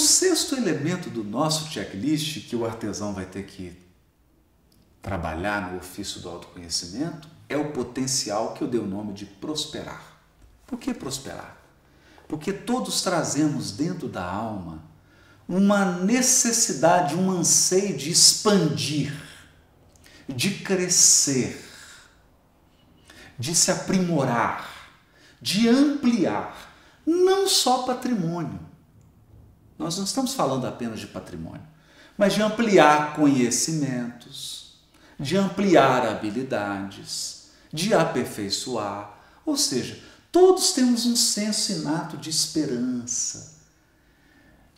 sexto elemento do nosso checklist, que o artesão vai ter que trabalhar no ofício do autoconhecimento, é o potencial que eu dei o nome de prosperar. Por que prosperar? Porque todos trazemos dentro da alma uma necessidade, um anseio de expandir, de crescer, de se aprimorar, de ampliar, não só patrimônio. Nós não estamos falando apenas de patrimônio, mas de ampliar conhecimentos, de ampliar habilidades, de aperfeiçoar. Ou seja, todos temos um senso inato de esperança,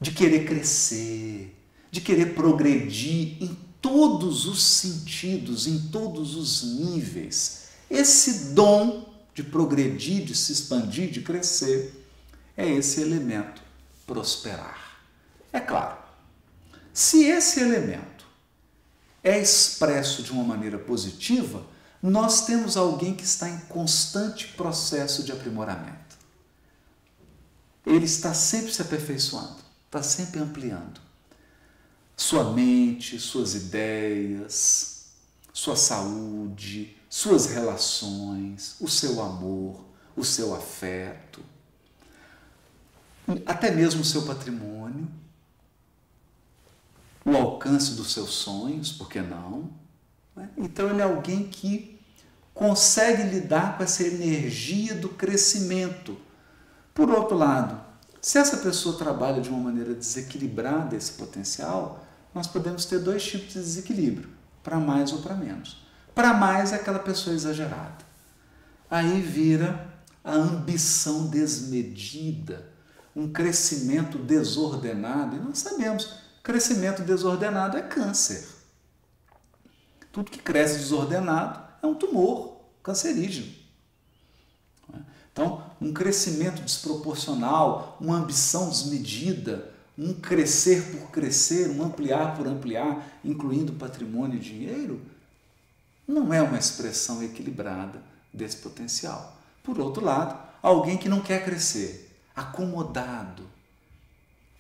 de querer crescer, de querer progredir em todos os sentidos, em todos os níveis. Esse dom de progredir, de se expandir, de crescer, é esse elemento, prosperar. É claro, se esse elemento é expresso de uma maneira positiva, nós temos alguém que está em constante processo de aprimoramento. Ele está sempre se aperfeiçoando está sempre ampliando. Sua mente, suas ideias, sua saúde, suas relações, o seu amor, o seu afeto, até mesmo o seu patrimônio, o alcance dos seus sonhos, por que não? Né? Então ele é alguém que consegue lidar com essa energia do crescimento. Por outro lado, se essa pessoa trabalha de uma maneira desequilibrada esse potencial, nós podemos ter dois tipos de desequilíbrio, para mais ou para menos. Para mais é aquela pessoa exagerada. Aí vira a ambição desmedida, um crescimento desordenado, e nós sabemos, crescimento desordenado é câncer. Tudo que cresce desordenado é um tumor cancerígeno. Então, um crescimento desproporcional, uma ambição desmedida, um crescer por crescer, um ampliar por ampliar, incluindo patrimônio e dinheiro, não é uma expressão equilibrada desse potencial. Por outro lado, alguém que não quer crescer, acomodado,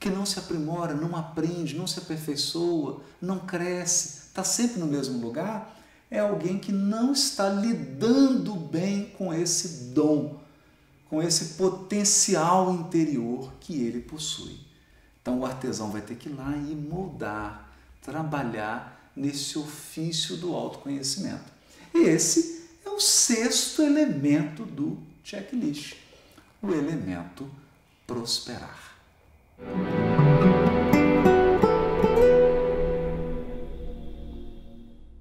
que não se aprimora, não aprende, não se aperfeiçoa, não cresce, está sempre no mesmo lugar, é alguém que não está lidando bem com esse dom com esse potencial interior que ele possui. Então o artesão vai ter que ir lá e moldar, trabalhar nesse ofício do autoconhecimento. Esse é o sexto elemento do checklist, o elemento prosperar. Thank you.